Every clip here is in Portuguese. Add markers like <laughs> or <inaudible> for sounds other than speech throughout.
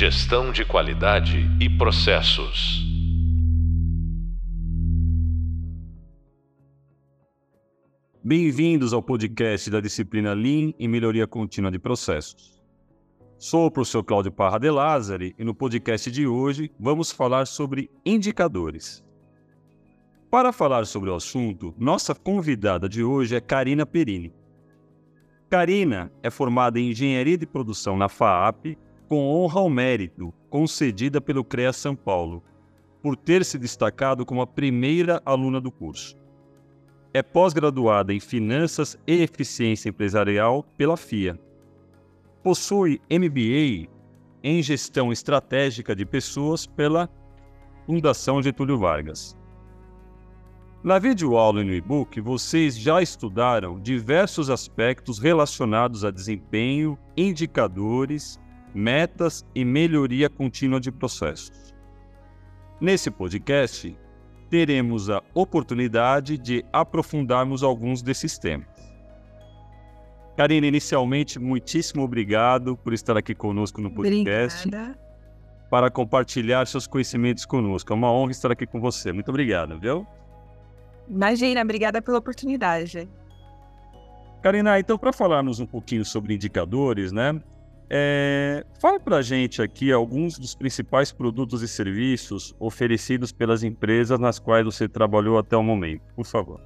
Gestão de qualidade e processos. Bem-vindos ao podcast da disciplina Lean e Melhoria Contínua de Processos. Sou o professor Cláudio Parra de Lázari e no podcast de hoje vamos falar sobre indicadores. Para falar sobre o assunto, nossa convidada de hoje é Karina Perini. Karina é formada em Engenharia de Produção na FAAP, com honra ao mérito, concedida pelo CREA São Paulo, por ter se destacado como a primeira aluna do curso. É pós-graduada em Finanças e Eficiência Empresarial pela FIA. Possui MBA em Gestão Estratégica de Pessoas pela Fundação Getúlio Vargas. Na videoaula e no e-book, vocês já estudaram diversos aspectos relacionados a desempenho, indicadores, metas e melhoria contínua de processos. Nesse podcast, teremos a oportunidade de aprofundarmos alguns desses temas. Karina, inicialmente, muitíssimo obrigado por estar aqui conosco no podcast. Obrigada. Para compartilhar seus conhecimentos conosco. É uma honra estar aqui com você. Muito obrigado, viu? Imagina, obrigada pela oportunidade. Karina, então, para falarmos um pouquinho sobre indicadores, né? É, fala para a gente aqui alguns dos principais produtos e serviços oferecidos pelas empresas nas quais você trabalhou até o momento, por favor.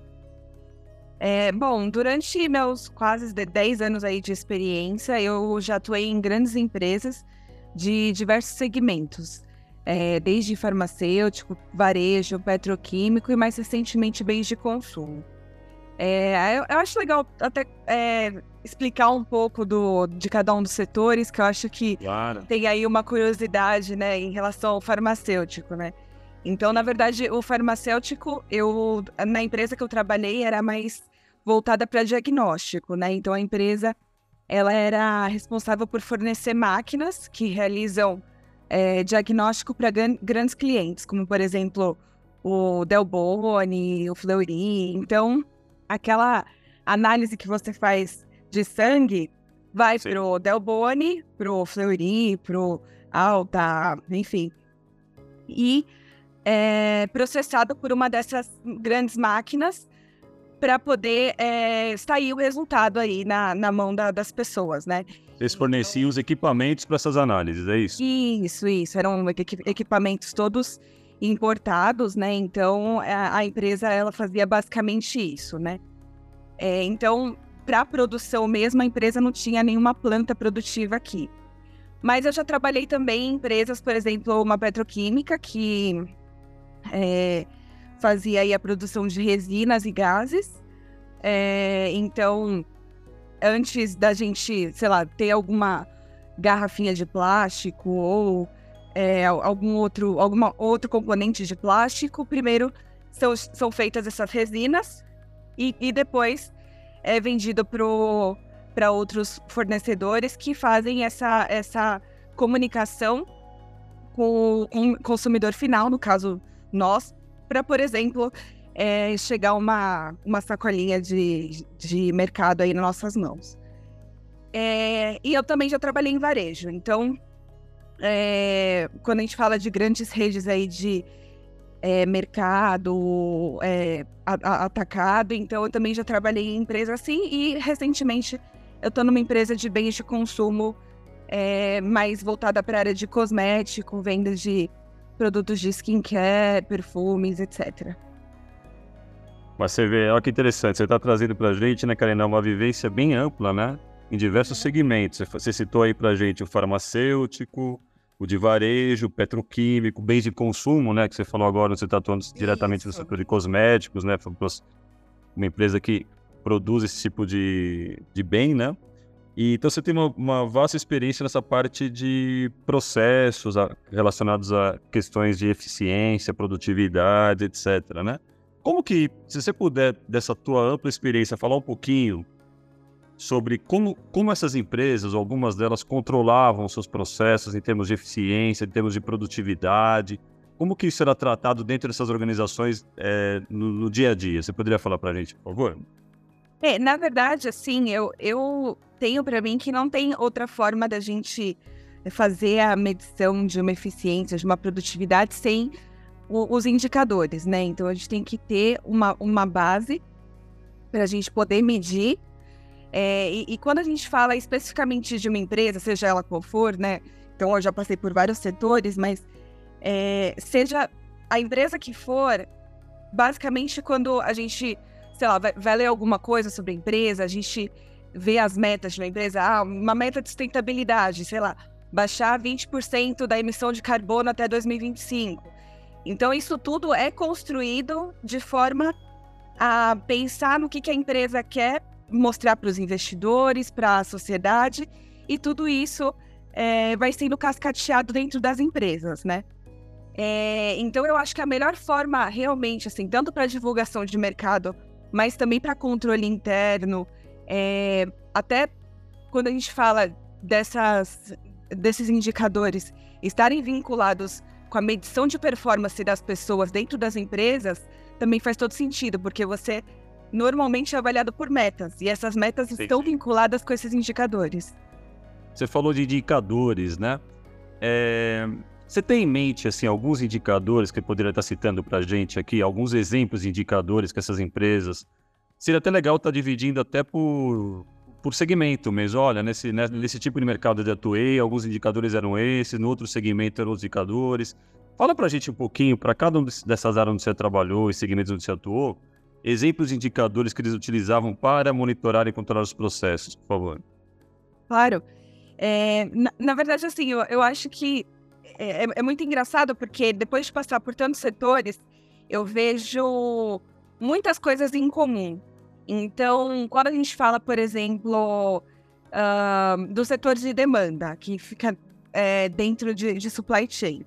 É, bom, durante meus quase 10 anos aí de experiência, eu já atuei em grandes empresas de diversos segmentos, é, desde farmacêutico, varejo, petroquímico e mais recentemente bens de consumo. É, eu, eu, acho legal até é, explicar um pouco do, de cada um dos setores, que eu acho que claro. tem aí uma curiosidade, né, em relação ao farmacêutico, né? Então, na verdade, o farmacêutico, eu na empresa que eu trabalhei era mais voltada para diagnóstico, né? Então, a empresa ela era responsável por fornecer máquinas que realizam é, diagnóstico para grandes clientes, como por exemplo o Delboni, o Fleury. Então, aquela análise que você faz de sangue vai Sim. pro Delboni, pro Fleury, pro Alta, enfim. E é processado por uma dessas grandes máquinas para poder é, sair o resultado aí na, na mão da, das pessoas, né? Vocês forneciam os equipamentos para essas análises, é isso? Isso, isso. Eram equipamentos todos importados, né? Então a, a empresa ela fazia basicamente isso, né? É, então, para produção mesmo, a empresa não tinha nenhuma planta produtiva aqui. Mas eu já trabalhei também em empresas, por exemplo, uma petroquímica que é, fazia a produção de resinas e gases. É, então, antes da gente, sei lá, ter alguma garrafinha de plástico ou é, algum outro, alguma outro componente de plástico, primeiro são, são feitas essas resinas e, e depois é vendido para outros fornecedores que fazem essa, essa comunicação com o consumidor final, no caso nós, para, por exemplo, é, chegar uma, uma sacolinha de, de mercado aí nas nossas mãos. É, e eu também já trabalhei em varejo, então é, quando a gente fala de grandes redes aí de é, mercado, é, a, a, atacado, então eu também já trabalhei em empresa assim e recentemente eu estou numa empresa de bens de consumo é, mais voltada para a área de cosmético, vendas de produtos de skincare, perfumes, etc. Mas você vê, olha que interessante, você está trazendo para a gente, né, Karina, uma vivência bem ampla, né? Em diversos segmentos. Você citou aí para a gente o farmacêutico, o de varejo, petroquímico, bens de consumo, né? Que você falou agora, você está atuando diretamente no setor de cosméticos, né? Uma empresa que produz esse tipo de, de bem, né? E, então você tem uma, uma, vasta experiência nessa parte de processos a, relacionados a questões de eficiência, produtividade, etc, né? Como que, se você puder, dessa tua ampla experiência, falar um pouquinho sobre como, como essas empresas, algumas delas, controlavam seus processos em termos de eficiência, em termos de produtividade. Como que isso era tratado dentro dessas organizações é, no, no, dia a dia? Você poderia falar para a gente, por favor? É, na verdade, assim, eu, eu tenho para mim que não tem outra forma da gente fazer a medição de uma eficiência, de uma produtividade sem o, os indicadores, né? Então a gente tem que ter uma, uma base para a gente poder medir. É, e, e, quando a gente fala especificamente de uma empresa, seja ela qual for, né? Então eu já passei por vários setores, mas é, seja a empresa que for, basicamente quando a gente, sei lá, vai, vai ler alguma coisa sobre a empresa, a gente vê as metas de uma empresa, ah, uma meta de sustentabilidade, sei lá, baixar 20% da emissão de carbono até 2025. Então, isso tudo é construído de forma a pensar no que, que a empresa quer mostrar para os investidores, para a sociedade, e tudo isso é, vai sendo cascateado dentro das empresas, né? É, então, eu acho que a melhor forma, realmente, assim, tanto para divulgação de mercado, mas também para controle interno, é, até quando a gente fala dessas desses indicadores estarem vinculados com a medição de performance das pessoas dentro das empresas, também faz todo sentido, porque você normalmente é avaliado por metas, e essas metas Sim. estão vinculadas com esses indicadores. Você falou de indicadores, né? É... Você tem em mente assim alguns indicadores que poderia estar citando para a gente aqui, alguns exemplos de indicadores que essas empresas seria até legal estar dividindo até por por segmento mesmo. Olha, nesse, né, nesse tipo de mercado eu atuei, alguns indicadores eram esses, no outro segmento eram os indicadores. Fala para a gente um pouquinho, para cada um dessas áreas onde você trabalhou e segmentos onde você atuou, exemplos de indicadores que eles utilizavam para monitorar e controlar os processos, por favor. Claro. É, na, na, verdade, assim, eu, eu acho que é, é, é muito engraçado porque depois de passar por tantos setores, eu vejo muitas coisas em comum. Então, quando a gente fala, por exemplo, uh, dos setores de demanda, que fica é, dentro de, de, supply chain,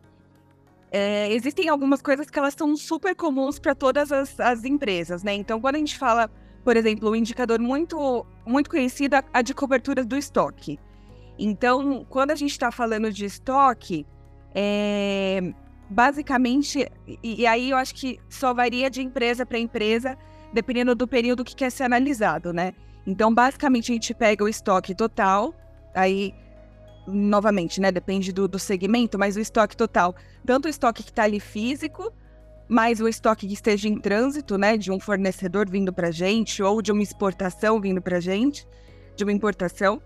é, existem algumas coisas que elas são super comuns para todas as, as, empresas, né? Então, quando a gente fala, por exemplo, um indicador muito, muito conhecido, a de cobertura do estoque. Então, quando a gente está falando de estoque, é, basicamente, e, e aí eu acho que só varia de empresa para empresa, dependendo do período que quer ser analisado, né? Então, basicamente, a gente pega o estoque total, aí, novamente, né? Depende do, do segmento, mas o estoque total, tanto o estoque que está ali físico, mais o estoque que esteja em trânsito, né? De um fornecedor vindo para gente, ou de uma exportação vindo para gente, de uma importação,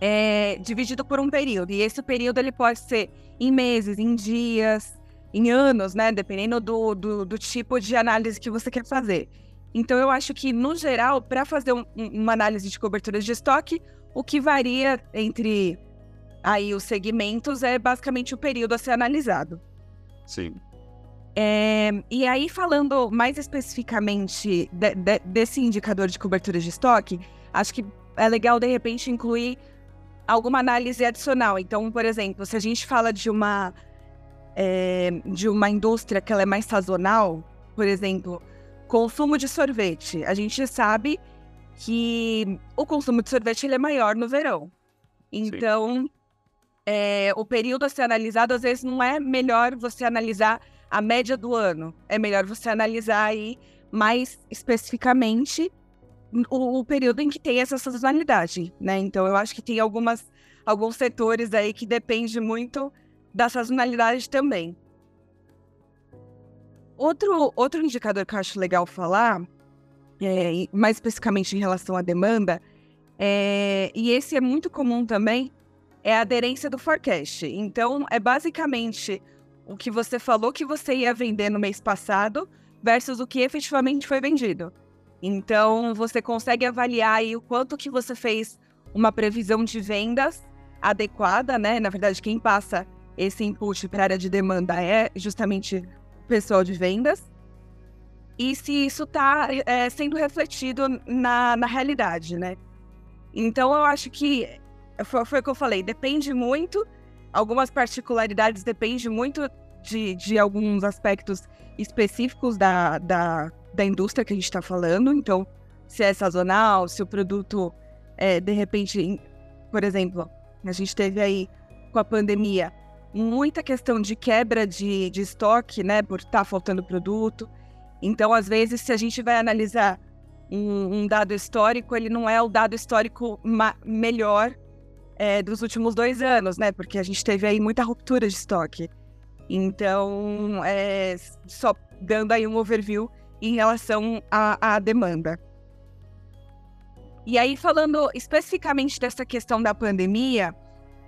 é dividido por um período. E esse período ele pode ser em meses, em dias, em anos, né? Dependendo do, do, do tipo de análise que você quer fazer. Então, eu acho que, no geral, para fazer um, uma análise de cobertura de estoque, o que varia entre aí os segmentos é basicamente o período a ser analisado. Sim. É, e aí, falando mais especificamente de, de, desse indicador de cobertura de estoque, acho que é legal, de repente, incluir alguma análise adicional. Então, por exemplo, se a gente fala de uma, é, de uma indústria que ela é mais sazonal, por exemplo, Consumo de sorvete. A gente sabe que o consumo de sorvete ele é maior no verão. Então, é, o período a ser analisado, às vezes, não é melhor você analisar a média do ano. É melhor você analisar aí mais especificamente o, o período em que tem essa sazonalidade, né? Então, eu acho que tem algumas, alguns setores aí que depende muito da sazonalidade também. Outro, outro indicador que eu acho legal falar, é, mais especificamente em relação à demanda, é, e esse é muito comum também, é a aderência do forecast. Então, é basicamente o que você falou que você ia vender no mês passado versus o que efetivamente foi vendido. Então, você consegue avaliar aí o quanto que você fez uma previsão de vendas adequada, né? Na verdade, quem passa esse input para a área de demanda é justamente pessoal de vendas e se isso está é, sendo refletido na, na realidade, né? Então, eu acho que foi, foi o que eu falei, depende muito, algumas particularidades dependem muito de, de alguns aspectos específicos da, da, da indústria que a gente está falando. Então, se é sazonal, se o produto, é, de repente, por exemplo, a gente teve aí com a pandemia muita questão de quebra de, de estoque, né, por estar tá faltando produto. Então, às vezes, se a gente vai analisar um, um dado histórico, ele não é o dado histórico melhor é, dos últimos dois anos, né? Porque a gente teve aí muita ruptura de estoque. Então, é, só dando aí um overview em relação à, à demanda. E aí, falando especificamente dessa questão da pandemia,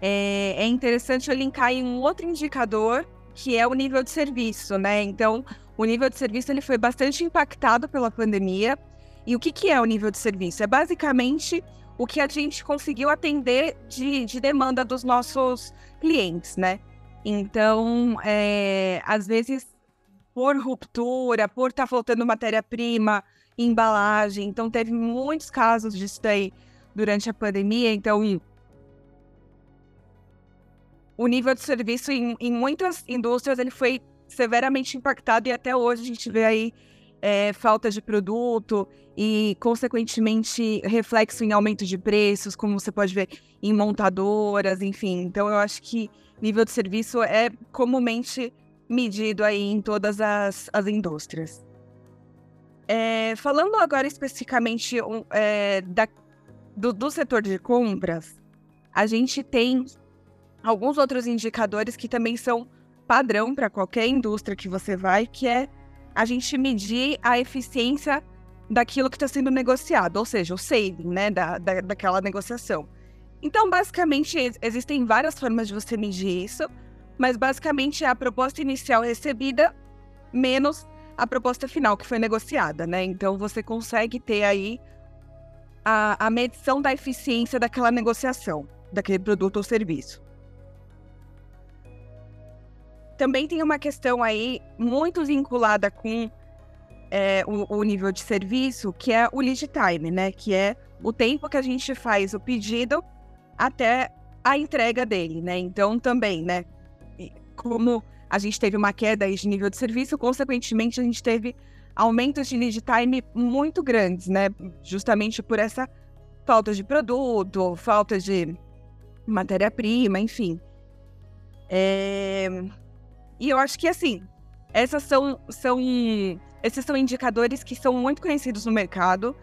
é, é, interessante eu linkar em um outro indicador, que é o nível de serviço, né? Então, o nível de serviço ele foi bastante impactado pela pandemia. E o que, que é o nível de serviço? É basicamente o que a gente conseguiu atender de, de demanda dos nossos clientes, né? Então, é, às vezes, por ruptura, por estar tá faltando matéria-prima, embalagem, então teve muitos casos disso aí durante a pandemia. Então, o nível de serviço em, em muitas indústrias ele foi severamente impactado e até hoje a gente vê aí é, falta de produto e, consequentemente, reflexo em aumento de preços, como você pode ver em montadoras, enfim. Então, eu acho que nível de serviço é comumente medido aí em todas as, as indústrias. É, falando agora especificamente é, da, do, do setor de compras, a gente tem alguns outros indicadores que também são padrão para qualquer indústria que você vai, que é a gente medir a eficiência daquilo que está sendo negociado, ou seja, o saving, né, da, da, daquela negociação. Então, basicamente, existem várias formas de você medir isso, mas basicamente é a proposta inicial recebida menos a proposta final que foi negociada, né? Então, você consegue ter aí a, a medição da eficiência daquela negociação, daquele produto ou serviço. Também tem uma questão aí muito vinculada com é, o, o, nível de serviço, que é o lead time, né? Que é o tempo que a gente faz o pedido até a entrega dele, né? Então, também, né? Como a gente teve uma queda de nível de serviço, consequentemente, a gente teve aumentos de lead time muito grandes, né? Justamente por essa falta de produto, falta de matéria-prima, enfim. É... E eu acho que, assim, essas são, são, esses são indicadores que são muito conhecidos no mercado.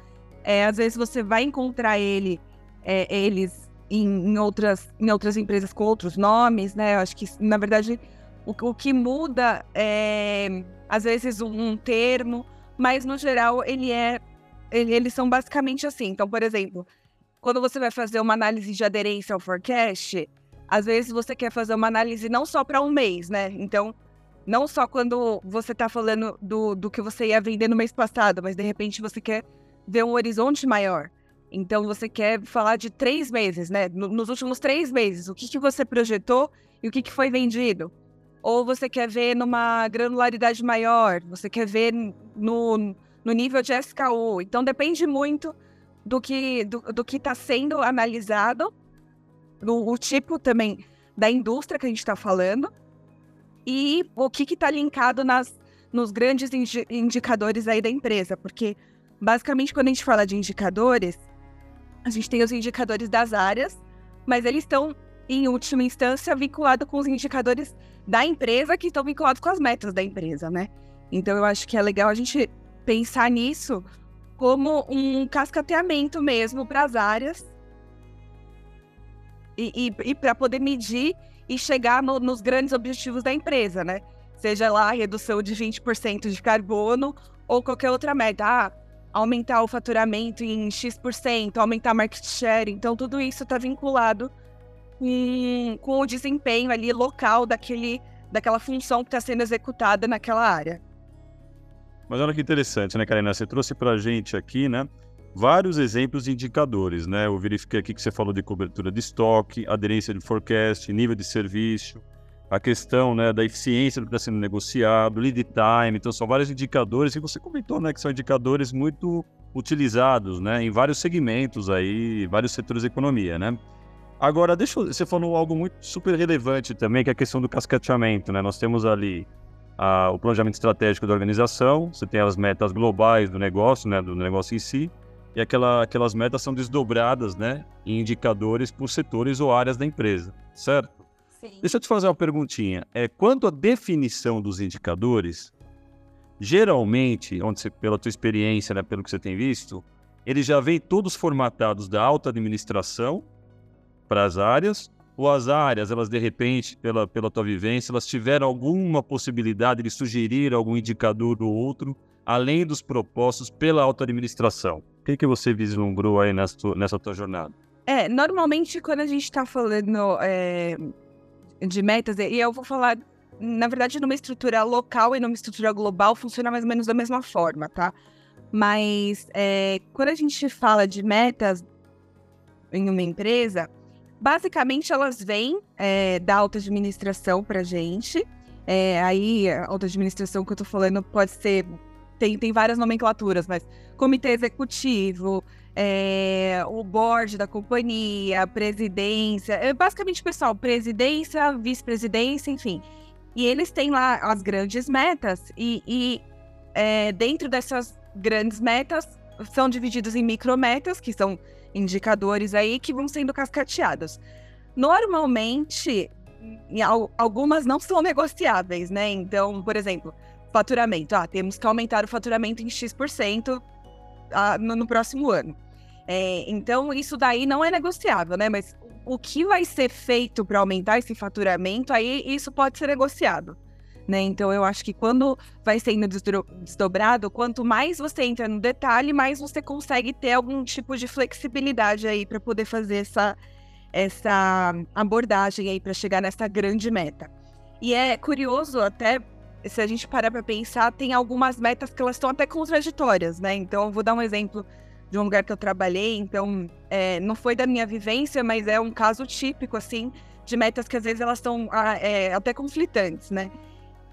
É, às vezes você vai encontrar ele, é, eles em, em, outras, em outras empresas com outros nomes, né? Eu acho que, na verdade, o, o que muda é, às vezes, um, um termo, mas, no geral, ele é, ele, eles são basicamente assim. Então, por exemplo, quando você vai fazer uma análise de aderência ao forecast, às vezes você quer fazer uma análise não só para um mês, né? Então, não só quando você está falando do, do que você ia vender no mês passado, mas de repente você quer ver um horizonte maior. Então, você quer falar de três meses, né? Nos últimos três meses, o que, que você projetou e o que, que foi vendido. Ou você quer ver numa granularidade maior, você quer ver no, no nível de SKU. Então, depende muito do que do, do que está sendo analisado no, o tipo também da indústria que a gente está falando e o que está linkado nas, nos grandes indi indicadores aí da empresa, porque basicamente quando a gente fala de indicadores, a gente tem os indicadores das áreas, mas eles estão em última instância vinculados com os indicadores da empresa que estão vinculados com as metas da empresa, né? Então eu acho que é legal a gente pensar nisso como um cascateamento mesmo para as áreas e, e, e para poder medir e chegar no, nos grandes objetivos da empresa, né? Seja lá a redução de 20% de carbono ou qualquer outra meta. Ah, aumentar o faturamento em X%, aumentar a market share. Então, tudo isso está vinculado com, com o desempenho ali local daquele, daquela função que está sendo executada naquela área. Mas olha que interessante, né, Karina? Você trouxe para a gente aqui, né? Vários exemplos de indicadores, né? Eu verifiquei aqui que você falou de cobertura de estoque, aderência de forecast, nível de serviço, a questão né, da eficiência do que está sendo negociado, lead time, então são vários indicadores e você comentou né, que são indicadores muito utilizados né, em vários segmentos aí, vários setores da economia, né? Agora, deixa eu, você falou algo muito super relevante também, que é a questão do cascateamento, né? Nós temos ali a, o planejamento estratégico da organização, você tem as metas globais do negócio, né, do negócio em si, e aquela, aquelas metas são desdobradas né, em indicadores por setores ou áreas da empresa, certo? Sim. Deixa eu te fazer uma perguntinha. É, quanto à definição dos indicadores, geralmente, onde você, pela tua experiência, né, pelo que você tem visto, eles já vêm todos formatados da alta administração para as áreas? Ou as áreas, elas de repente, pela, pela tua vivência, elas tiveram alguma possibilidade de sugerir algum indicador ou outro, além dos propostos pela auto-administração? O que, que você vislumbrou aí nessa, nessa tua jornada? É, normalmente quando a gente está falando é, de metas, e eu vou falar, na verdade, numa estrutura local e numa estrutura global, funciona mais ou menos da mesma forma, tá? Mas é, quando a gente fala de metas em uma empresa, basicamente elas vêm é, da alta administração para gente. É, aí, a alta administração que eu estou falando pode ser. Tem, tem várias nomenclaturas, mas comitê executivo, é, o board da companhia, presidência, é, basicamente, pessoal, presidência, vice-presidência, enfim. E eles têm lá as grandes metas, e, e é, dentro dessas grandes metas são divididos em micrometas, que são indicadores aí que vão sendo cascateados. Normalmente, algumas não são negociáveis, né? Então, por exemplo, faturamento. Ah, temos que aumentar o faturamento em X% ah, no, no próximo ano. É, então, isso daí não é negociável, né? Mas o que vai ser feito para aumentar esse faturamento, aí isso pode ser negociado. Né? Então, eu acho que quando vai sendo desdobrado, quanto mais você entra no detalhe, mais você consegue ter algum tipo de flexibilidade aí para poder fazer essa, essa abordagem aí para chegar nessa grande meta. E é curioso até se a gente parar para pensar, tem algumas metas que elas estão até contraditórias, né? Então, eu vou dar um exemplo de um lugar que eu trabalhei, então é, não foi da minha vivência, mas é um caso típico, assim, de metas que às vezes elas estão ah, é, até conflitantes, né?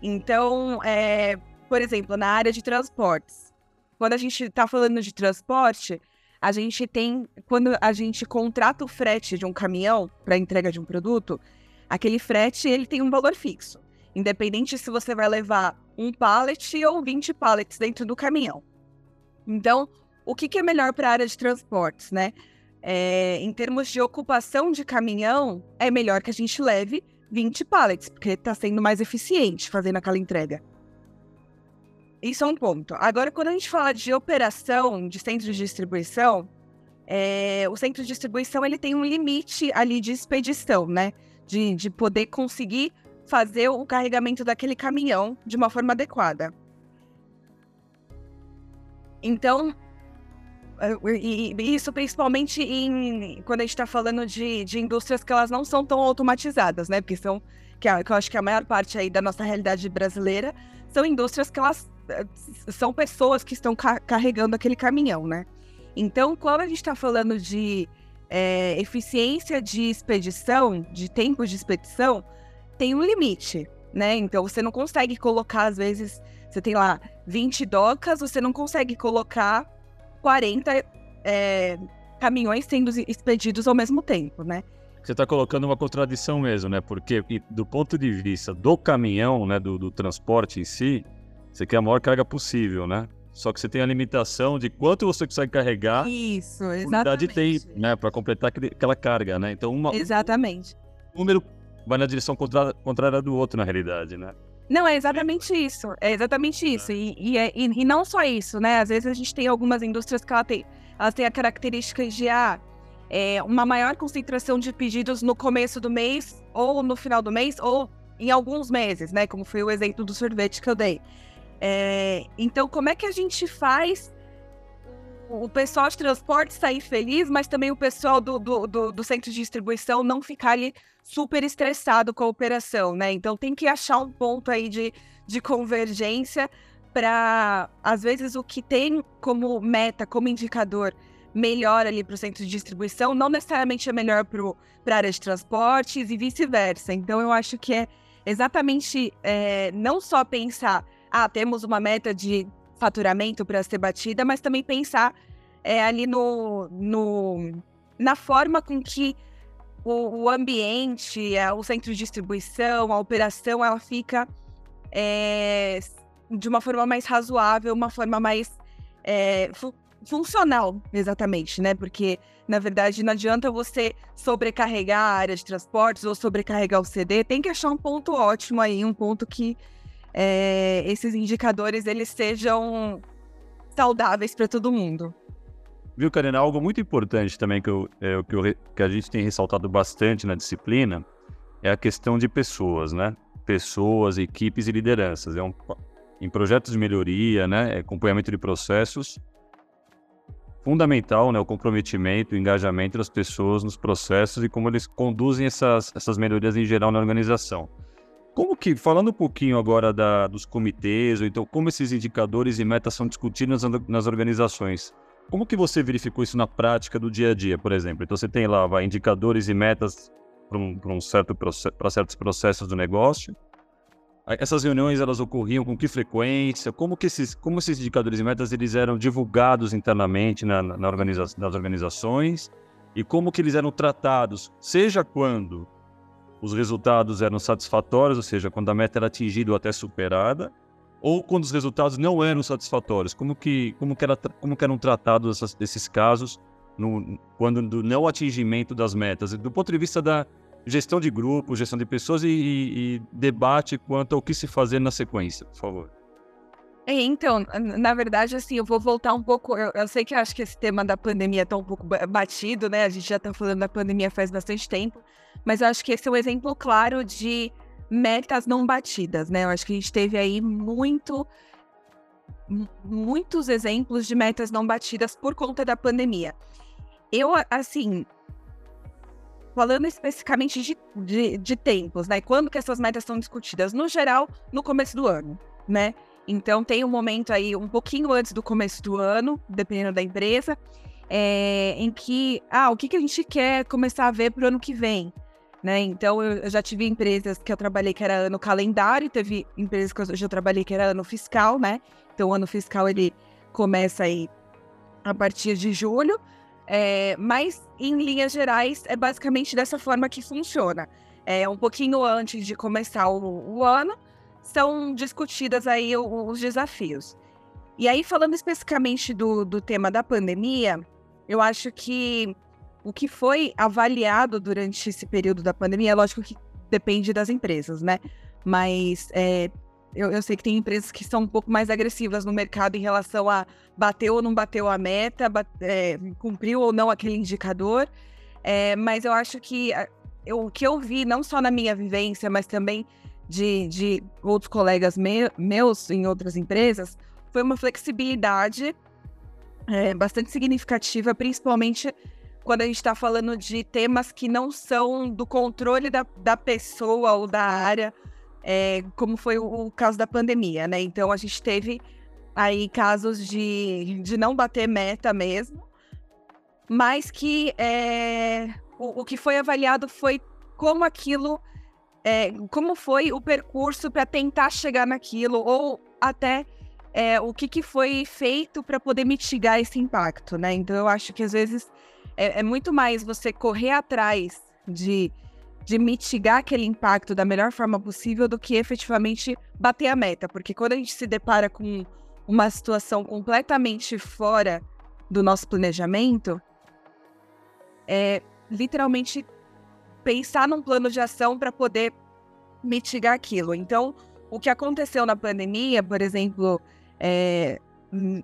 Então, é, por exemplo, na área de transportes, quando a gente está falando de transporte, a gente tem, quando a gente contrata o frete de um caminhão para entrega de um produto, aquele frete ele tem um valor fixo, independente se você vai levar um pallet ou 20 pallets dentro do caminhão. Então, o que, que é melhor para a área de transportes, né? É, em termos de ocupação de caminhão, é melhor que a gente leve 20 pallets, porque está sendo mais eficiente fazendo aquela entrega. Isso é um ponto. Agora, quando a gente fala de operação de centro de distribuição, é, o centro de distribuição ele tem um limite ali de expedição, né? De, de poder conseguir fazer o carregamento daquele caminhão de uma forma adequada. Então, e isso principalmente em, quando a gente está falando de, de indústrias que elas não são tão automatizadas, né? Porque são, que, eu acho que a maior parte aí da nossa realidade brasileira são indústrias que elas eh, são pessoas que estão ca carregando aquele caminhão, né? Então, quando a gente está falando de é, eficiência de expedição, de tempo de expedição, tem um limite, né? Então, você não consegue colocar, às vezes, você tem lá 20 docas, você não consegue colocar 40 é, caminhões sendo expedidos ao mesmo tempo, né? Você está colocando uma contradição mesmo, né? Porque do ponto de vista do caminhão, né, do, do transporte em si, você quer a maior carga possível, né? Só que você tem a limitação de quanto você consegue carregar. Isso, exatamente. de tempo, né? Para completar aquela carga, né? Então, uma, exatamente. Um número vai na direção contrária, contrária do outro, na realidade, né? Não, é exatamente isso. É exatamente isso. E, e, é, e, e, não só isso, né? Às vezes a gente tem algumas indústrias que ela tem, elas têm a característica de ah, é, uma maior concentração de pedidos no começo do mês, ou no final do mês, ou em alguns meses, né? Como foi o exemplo do sorvete que eu dei. É, então, como é que a gente faz o pessoal de transporte sair feliz, mas também o pessoal do, do, do, do centro de distribuição não ficar ali super estressado com a operação, né? Então tem que achar um ponto aí de, de convergência para, às vezes, o que tem como meta, como indicador melhor ali para o centro de distribuição, não necessariamente é melhor para a área de transportes e vice-versa. Então eu acho que é exatamente é, não só pensar, ah, temos uma meta de faturamento para ser batida, mas também pensar é, ali no, no, na forma com que o, o ambiente, a, o centro de distribuição, a operação, ela fica é, de uma forma mais razoável, uma forma mais é, fu funcional, exatamente, né? Porque, na verdade, não adianta você sobrecarregar a área de transportes ou sobrecarregar o CD, tem que achar um ponto ótimo aí, um ponto que é, esses indicadores eles sejam saudáveis para todo mundo. Viu, Karina? Algo muito importante também que, eu, é, que, eu, que a gente tem ressaltado bastante na disciplina é a questão de pessoas, né? Pessoas, equipes e lideranças. É um, em projetos de melhoria, né? Acompanhamento de processos, fundamental, né? O comprometimento, o engajamento das pessoas nos processos e como eles conduzem essas, essas melhorias em geral na organização. Como que, falando um pouquinho agora da, dos comitês, ou então como esses indicadores e metas são discutidos nas, nas organizações, como que você verificou isso na prática do dia a dia, por exemplo? Então você tem lá vai, indicadores e metas para um, um certo, para certos processos do negócio. Essas reuniões elas ocorriam com que frequência? Como que esses, como esses indicadores e metas eles eram divulgados internamente na, na organiza nas organizações? E como que eles eram tratados, seja quando os resultados eram satisfatórios, ou seja, quando a meta era atingida ou até superada, ou quando os resultados não eram satisfatórios, como que, como que, era, como que eram tratados essas, esses casos no, quando do não atingimento das metas, do ponto de vista da gestão de grupo, gestão de pessoas e, e, e debate quanto ao que se fazer na sequência, por favor. É, então, na verdade, assim, eu vou voltar um pouco. Eu, eu sei que acho que esse tema da pandemia está um pouco batido, né? A gente já está falando da pandemia faz bastante tempo, mas eu acho que esse é um exemplo claro de metas não batidas, né? Eu acho que a gente teve aí muito, muitos exemplos de metas não batidas por conta da pandemia. Eu, assim, falando especificamente de, de, de tempos, né? Quando que essas metas são discutidas? No geral, no começo do ano, né? Então tem um momento aí um pouquinho antes do começo do ano, dependendo da empresa, é, em que, ah, o que, que a gente quer começar a ver para o ano que vem? Né? Então eu, já tive empresas que eu trabalhei que era ano calendário, teve empresas que eu já trabalhei que era ano fiscal, né? Então o ano fiscal ele começa aí a partir de julho, é, mas em linhas gerais é basicamente dessa forma que funciona. É um pouquinho antes de começar o, o ano, são discutidas aí os desafios. E aí, falando especificamente do, do tema da pandemia, eu acho que o que foi avaliado durante esse período da pandemia, é lógico que depende das empresas, né? Mas é, eu, eu, sei que tem empresas que são um pouco mais agressivas no mercado em relação a bateu ou não bateu a meta, bate, é, cumpriu ou não aquele indicador. É, mas eu acho que eu, o que eu vi, não só na minha vivência, mas também de, de outros colegas me, meus em outras empresas, foi uma flexibilidade é, bastante significativa, principalmente quando a gente está falando de temas que não são do controle da, da pessoa ou da área, é, como foi o, o, caso da pandemia, né? Então a gente teve aí casos de, de não bater meta mesmo, mas que é, o, o que foi avaliado foi como aquilo é, como foi o percurso para tentar chegar naquilo, ou até é, o que, que foi feito para poder mitigar esse impacto, né? Então eu acho que às vezes é, é, muito mais você correr atrás de, de mitigar aquele impacto da melhor forma possível do que efetivamente bater a meta, porque quando a gente se depara com uma situação completamente fora do nosso planejamento, é literalmente pensar num plano de ação para poder mitigar aquilo. Então, o que aconteceu na pandemia, por exemplo, é,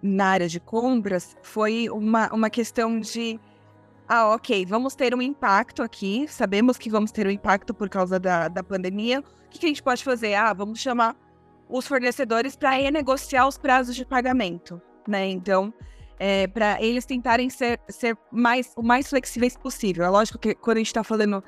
na área de compras, foi uma, uma questão de. Ah, ok, vamos ter um impacto aqui, sabemos que vamos ter um impacto por causa da, da pandemia. O que, que a gente pode fazer? Ah, vamos chamar os fornecedores para renegociar os prazos de pagamento, né? Então, é, para eles tentarem ser, ser mais, o mais flexíveis possível. É lógico que quando a gente está falando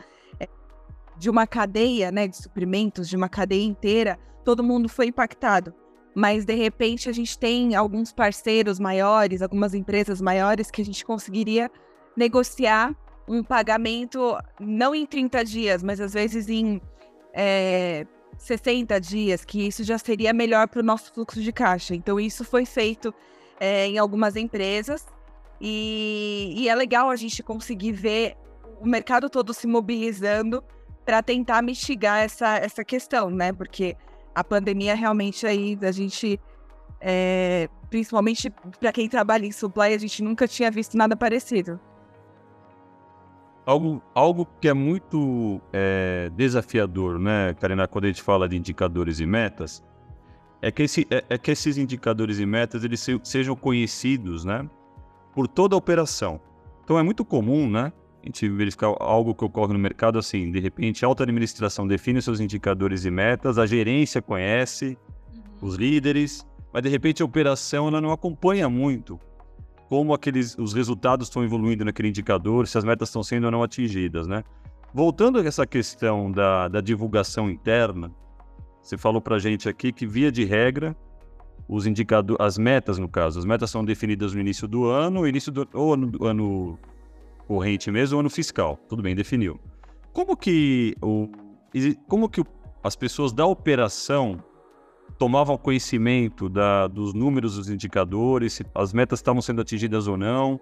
de uma cadeia né, de suprimentos, de uma cadeia inteira, todo mundo foi impactado. Mas de repente a gente tem alguns parceiros maiores, algumas empresas maiores que a gente conseguiria negociar um pagamento não em 30 dias, mas às vezes em é, 60 dias, que isso já seria melhor para o nosso fluxo de caixa. Então, isso foi feito é, em algumas empresas e, e é legal a gente conseguir ver o mercado todo se mobilizando para tentar mitigar essa, essa questão, né? Porque a pandemia realmente aí a gente, é, principalmente para quem trabalha em supply, a gente nunca tinha visto nada parecido. Algo, algo que é muito é, desafiador, né, Karina, quando a gente fala de indicadores e metas, é que, esse, é, é que esses indicadores e metas eles se, sejam conhecidos, né, por toda a operação. Então é muito comum, né? A gente verificar algo que ocorre no mercado assim, de repente, a alta administração define seus indicadores e metas, a gerência conhece, uhum. os líderes, mas de repente a operação ela não acompanha muito como aqueles os resultados estão evoluindo naquele indicador, se as metas estão sendo ou não atingidas, né? Voltando a essa questão da, da divulgação interna, você falou para a gente aqui que, via de regra, os indicadores, as metas, no caso, as metas são definidas no início do ano, início do ou ano, ano corrente mesmo, ou ano fiscal. Tudo bem, definiu. Como que o, como que as pessoas da operação tomavam conhecimento da, dos números dos indicadores, se as metas estavam sendo atingidas ou não?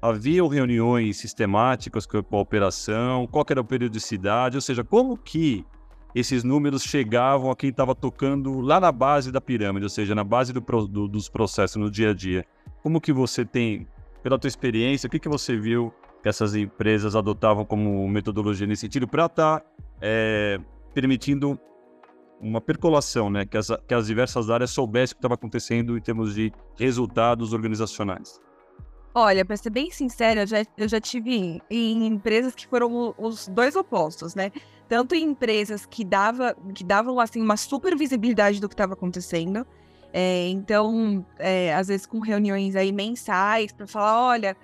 Havia reuniões sistemáticas com a operação? Qual era a periodicidade? Ou seja, como que esses números chegavam a quem estava tocando lá na base da pirâmide, ou seja, na base do, do, dos processos no dia a dia. Como que você tem, pela tua experiência, o que, que você viu que essas empresas adotavam como metodologia nesse sentido para estar tá, é, permitindo uma percolação, né? Que as, que as diversas áreas soubessem o que estava acontecendo em termos de resultados organizacionais? Olha, para ser bem sincera, eu já, eu já tive em, em empresas que foram os dois opostos, né? Tanto em empresas que, dava, que davam assim uma super visibilidade do que estava acontecendo. É, então, é, às vezes com reuniões aí mensais para falar, olha,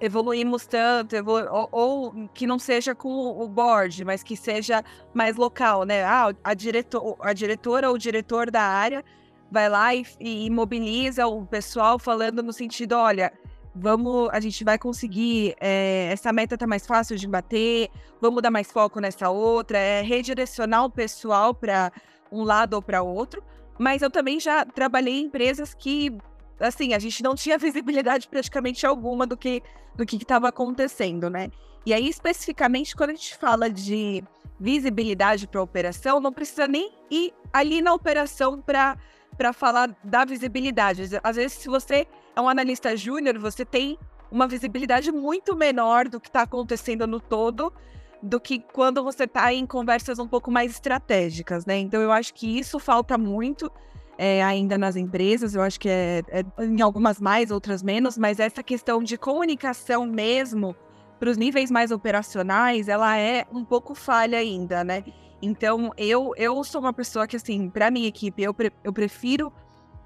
evoluímos tanto, evolu ou, ou, que não seja com o board, mas que seja mais local, né? Ah, a, diretor, a diretora ou o diretor da área vai lá e, e mobiliza o pessoal falando no sentido, olha, vamos, a gente vai conseguir, é, essa meta tá mais fácil de bater, vamos dar mais foco nessa outra, é redirecionar o pessoal para um lado ou para outro. Mas eu também já trabalhei em empresas que, assim, a gente não tinha <laughs> visibilidade praticamente alguma do que do que estava acontecendo, né? E aí, especificamente, quando a gente fala de visibilidade para a operação, não precisa nem ir ali na operação para falar da visibilidade. Às vezes, se você é um analista júnior, você tem uma visibilidade muito menor do que está acontecendo no todo do que quando você está em conversas um pouco mais estratégicas, né? Então eu acho que isso falta muito é, ainda nas empresas, eu acho que é, é, em algumas mais, outras menos, mas essa questão de comunicação mesmo para os níveis mais operacionais, ela é um pouco falha ainda, né? Então eu, eu sou uma pessoa que, assim, para minha equipe, eu, pre eu prefiro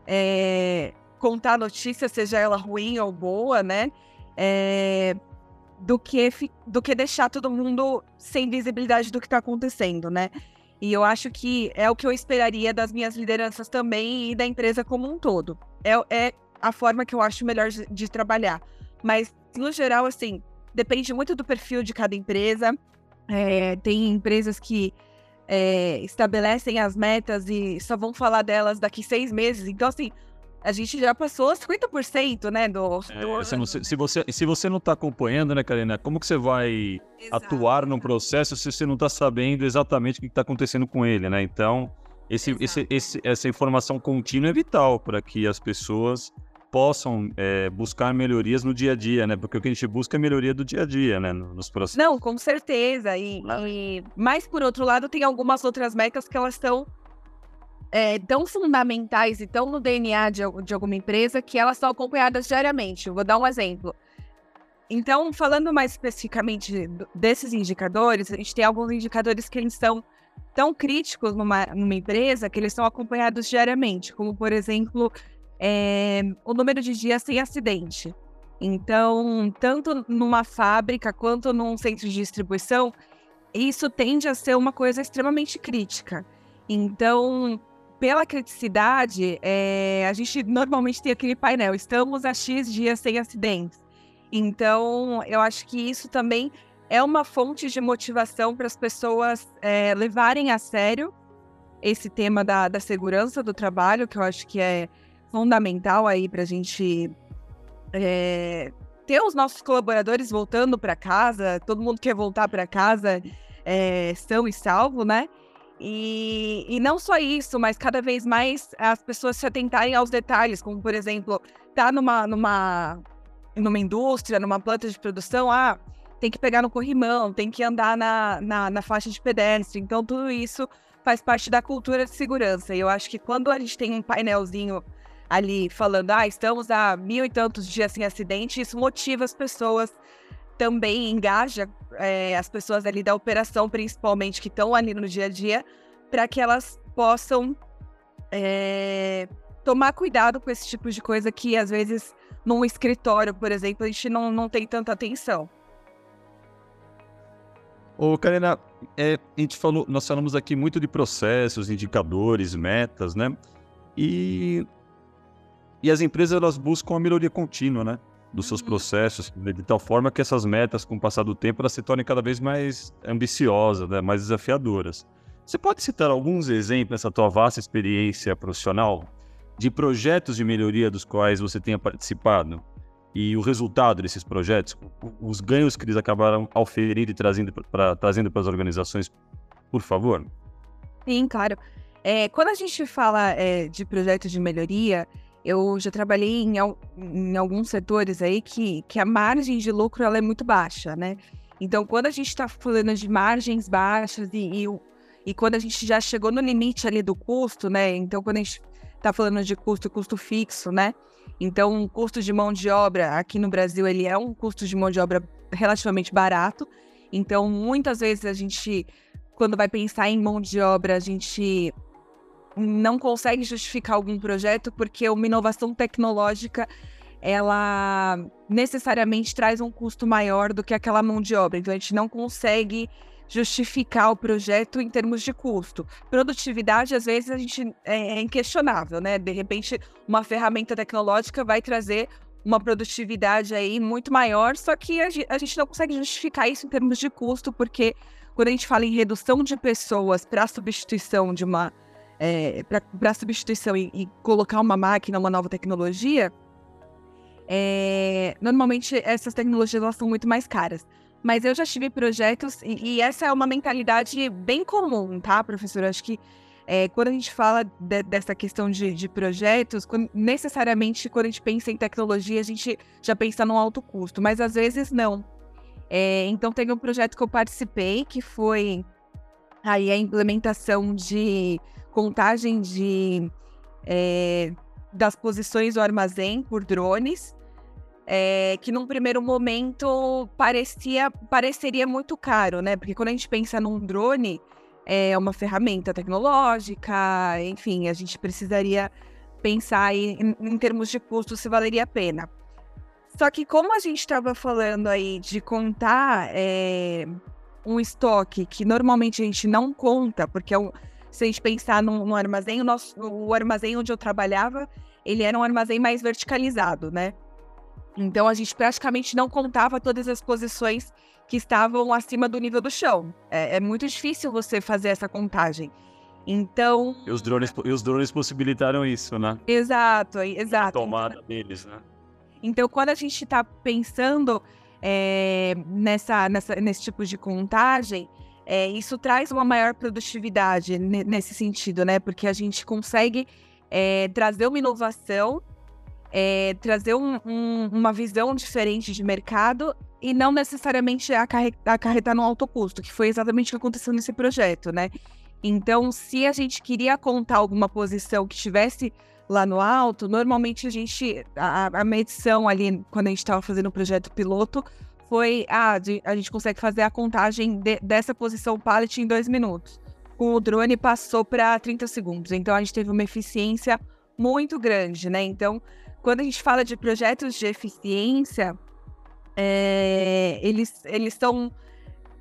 é, contar notícia, seja ela ruim ou boa, né? É, do, que, do que deixar todo mundo sem visibilidade do que está acontecendo, né? E eu acho que é o que eu esperaria das minhas lideranças também e da empresa como um todo. É, é a forma que eu acho melhor de, trabalhar. Mas, no geral, assim, depende muito do perfil de cada empresa. É, tem empresas que é, estabelecem as metas e só vão falar delas daqui seis meses. Então, assim, a gente já passou 50%, né, do... É, do... Você não, se, você, se você não está acompanhando, né, Karina, como que você vai Exato. atuar num processo se você não está sabendo exatamente o que está acontecendo com ele, né? Então, esse, esse, esse, essa informação contínua é vital para que as pessoas possam é, buscar melhorias no dia a dia, né? Porque o que a gente busca é melhoria do dia a dia, né? Nos processos. Não, com certeza. E, e... Mas, por outro lado, tem algumas outras metas que elas estão é, tão fundamentais e tão no DNA de, de alguma empresa que elas são acompanhadas diariamente. Eu vou dar um exemplo. Então, falando mais especificamente desses indicadores, a gente tem alguns indicadores que eles são tão críticos numa, numa empresa que eles são acompanhados diariamente, como, por exemplo, é, o número de dias sem acidente. Então, tanto numa fábrica quanto num centro de distribuição, isso tende a ser uma coisa extremamente crítica. Então, pela criticidade, é, a gente normalmente tem aquele painel, estamos a X dias sem acidentes. Então, eu acho que isso também é uma fonte de motivação para as pessoas é, levarem a sério esse tema da, da segurança do trabalho, que eu acho que é fundamental aí para a gente é, ter os nossos colaboradores voltando para casa, todo mundo quer voltar para casa é, são e salvo, né? E, e não só isso, mas cada vez mais as pessoas se atentarem aos detalhes, como por exemplo, tá numa, numa, numa indústria, numa planta de produção, ah, tem que pegar no corrimão, tem que andar na, na, na faixa de pedestre. Então, tudo isso faz parte da cultura de segurança. E eu acho que quando a gente tem um painelzinho ali falando, ah, estamos há mil e tantos dias sem acidente, isso motiva as pessoas, também engaja é, as pessoas ali da operação, principalmente, que estão ali no dia a dia, para que elas possam é, tomar cuidado com esse tipo de coisa que, às vezes, num escritório, por exemplo, a gente não, não tem tanta atenção. Ô, Karina, é, a gente falou, nós falamos aqui muito de processos, indicadores, metas, né? E e as empresas elas buscam a melhoria contínua, né? Dos seus uhum. processos, de, de tal forma que essas metas, com o passar do tempo, elas se tornem cada vez mais ambiciosas, né? mais desafiadoras. Você pode citar alguns exemplos nessa tua vasta experiência profissional de projetos de melhoria dos quais você tenha participado e o resultado desses projetos, os ganhos que eles acabaram auferindo e trazendo para trazendo as organizações, por favor? Sim, claro. É, quando a gente fala é, de projetos de melhoria, eu já trabalhei em, em, alguns setores aí que, que a margem de lucro ela é muito baixa, né? Então, quando a gente está falando de margens baixas e, e, e, quando a gente já chegou no limite ali do custo, né? Então, quando a gente está falando de custo, custo fixo, né? Então, um custo de mão de obra aqui no Brasil, ele é um custo de mão de obra relativamente barato. Então, muitas vezes a gente, quando vai pensar em mão de obra, a gente não consegue justificar algum projeto porque uma inovação tecnológica ela necessariamente traz um custo maior do que aquela mão de obra. Então a gente não consegue justificar o projeto em termos de custo. Produtividade, às vezes, a gente é, é inquestionável, né? De repente, uma ferramenta tecnológica vai trazer uma produtividade aí muito maior, só que a gente não consegue justificar isso em termos de custo, porque quando a gente fala em redução de pessoas para substituição de uma é, para substituição e, e, colocar uma máquina, uma nova tecnologia, é, normalmente essas tecnologias elas são muito mais caras. Mas eu já tive projetos, e, e essa é uma mentalidade bem comum, tá, professor? Acho que é, quando a gente fala de, dessa questão de, de projetos, quando, necessariamente quando a gente pensa em tecnologia, a gente já pensa num alto custo, mas às vezes não. É, então, tem um projeto que eu participei, que foi aí a implementação de contagem de, é, das posições do armazém por drones, é, que num primeiro momento parecia, pareceria muito caro, né? Porque quando a gente pensa num drone, é uma ferramenta tecnológica, enfim, a gente precisaria pensar em, em termos de custo se valeria a pena. Só que como a gente estava falando aí de contar é, um estoque que normalmente a gente não conta, porque é um, se a gente pensar no, no armazém, o, nosso, o armazém onde eu trabalhava, ele era um armazém mais verticalizado, né? Então a gente praticamente não contava todas as posições que estavam acima do nível do chão. É, é muito difícil você fazer essa contagem. Então. E os drones, e os drones possibilitaram isso, né? Exato, exato. A tomada deles, né? Então, quando a gente está pensando é, nessa, nessa, nesse tipo de contagem, é, isso traz uma maior produtividade nesse sentido, né? Porque a gente consegue é, trazer uma inovação, é, trazer um, um, uma visão diferente de mercado e não necessariamente acarretar, acarretar no alto custo, que foi exatamente o que aconteceu nesse projeto, né? Então, se a gente queria contar alguma posição que estivesse lá no alto, normalmente a gente, a, a medição ali, quando a gente estava fazendo o projeto piloto, foi, ah, a gente consegue fazer a contagem de, dessa posição pallet em dois minutos. Com o drone passou para 30 segundos. Então a gente teve uma eficiência muito grande, né? Então, quando a gente fala de projetos de eficiência, é, eles, eles são.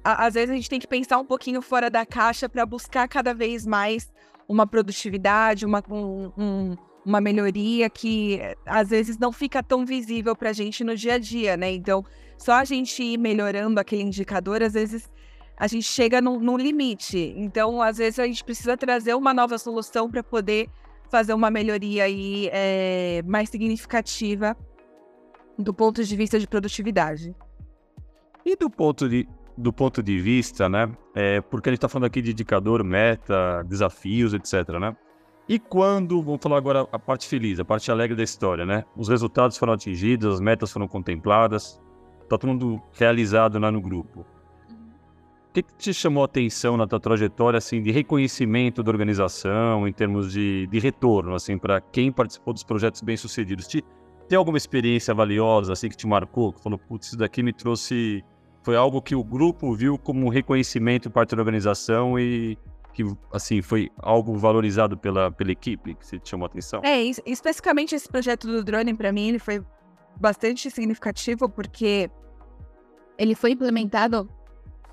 Às vezes a gente tem que pensar um pouquinho fora da caixa para buscar cada vez mais uma produtividade, uma, um, um, uma melhoria que às vezes não fica tão visível para a gente no dia a dia, né? Então, só a gente ir melhorando aquele indicador, às vezes a gente chega num limite. Então, às vezes a gente precisa trazer uma nova solução para poder fazer uma melhoria aí é, mais significativa do ponto de vista de produtividade. E do ponto de, do ponto de vista, né? É, porque a gente está falando aqui de indicador, meta, desafios, etc, né? E quando, vamos falar agora a parte feliz, a parte alegre da história, né? Os resultados foram atingidos, as metas foram contempladas, tá todo mundo realizado lá no grupo. o que, que, te chamou a atenção na tua trajetória, assim, de reconhecimento da organização, em termos de, de retorno, assim, para quem participou dos projetos bem-sucedidos? Tem alguma experiência valiosa, assim, que te marcou? Que falou, putz, isso daqui me trouxe... Foi algo que o grupo viu como reconhecimento parte da organização e que, assim, foi algo valorizado pela, pela equipe que te chamou a atenção? É, especificamente esse projeto do drone, para mim, ele foi bastante significativo porque ele foi implementado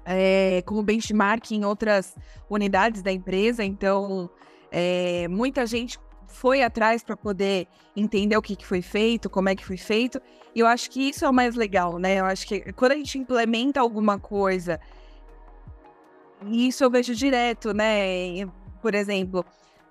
é, como benchmark em outras unidades da empresa, então é, muita gente foi atrás para poder entender o que, que foi feito, como é que foi feito, e eu acho que isso é o mais legal, né? Eu acho que quando a gente implementa alguma coisa, e isso eu vejo direto, né? Por exemplo,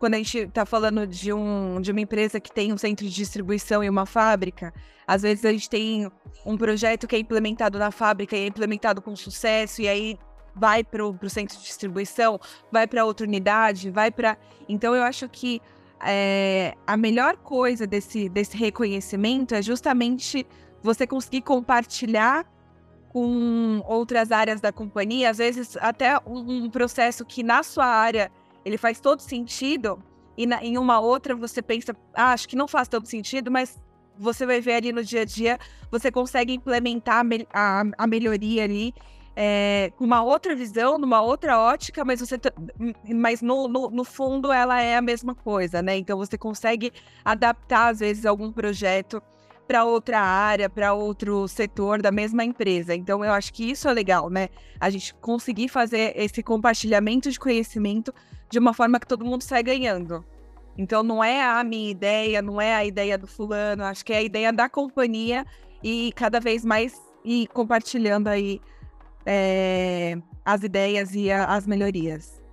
quando a gente está falando de, um, de uma empresa que tem um centro de distribuição e uma fábrica, às vezes a gente tem um projeto que é implementado na fábrica e é implementado com sucesso, e aí vai para o centro de distribuição, vai para outra unidade, vai para. Então eu acho que é, a melhor coisa desse, desse reconhecimento é justamente você conseguir compartilhar com outras áreas da companhia, às vezes até um, um processo que na sua área ele faz todo sentido, e na, em uma outra você pensa, ah, acho que não faz tanto sentido, mas você vai ver ali no dia a dia, você consegue implementar a, a, a melhoria ali é, com uma outra visão, numa outra ótica, mas você mas no, no, no, fundo ela é a mesma coisa, né? Então você consegue adaptar, às vezes, algum projeto para outra área, para outro setor da mesma empresa. Então eu acho que isso é legal, né? A gente conseguir fazer esse compartilhamento de conhecimento de uma forma que todo mundo sai ganhando. Então não é a minha ideia, não é a ideia do fulano, acho que é a ideia da companhia e cada vez mais ir compartilhando aí é, as ideias e a, as melhorias.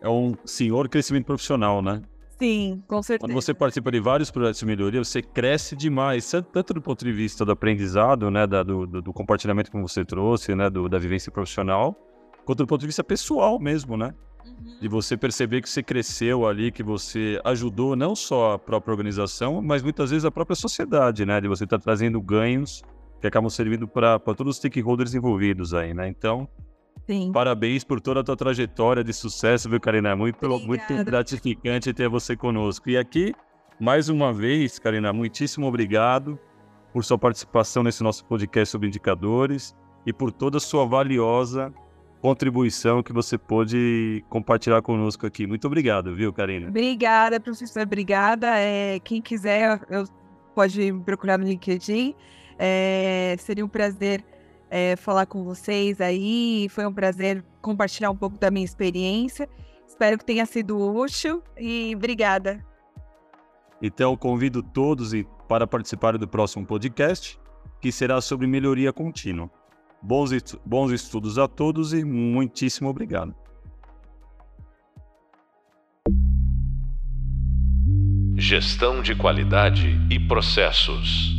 É um senhor crescimento profissional, né? Sim, com certeza. Quando você participa de vários projetos de melhoria, você cresce demais, tanto do ponto de vista do aprendizado, né, da, do, do, compartilhamento que você trouxe, né, do, da vivência profissional, quanto do ponto de vista pessoal mesmo, né? Uhum. De você perceber que você cresceu ali, que você ajudou não só a própria organização, mas muitas vezes a própria sociedade, né? De você estar tá trazendo ganhos que acabam servindo para todos os stakeholders envolvidos aí, né? Então, Sim. parabéns por toda a tua trajetória de sucesso, viu, Karina? Muito, muito gratificante ter você conosco. E aqui, mais uma vez, Karina, muitíssimo obrigado por sua participação nesse nosso podcast sobre indicadores e por toda a sua valiosa contribuição que você pôde compartilhar conosco aqui. Muito obrigado, viu, Karina? Obrigada, professor. Obrigada. É, quem quiser, eu, pode me procurar no LinkedIn. É, seria um prazer é, falar com vocês aí. Foi um prazer compartilhar um pouco da minha experiência. Espero que tenha sido útil e obrigada. Então, convido todos para participar do próximo podcast, que será sobre melhoria contínua. Bons, bons estudos a todos e muitíssimo obrigado. Gestão de qualidade e processos.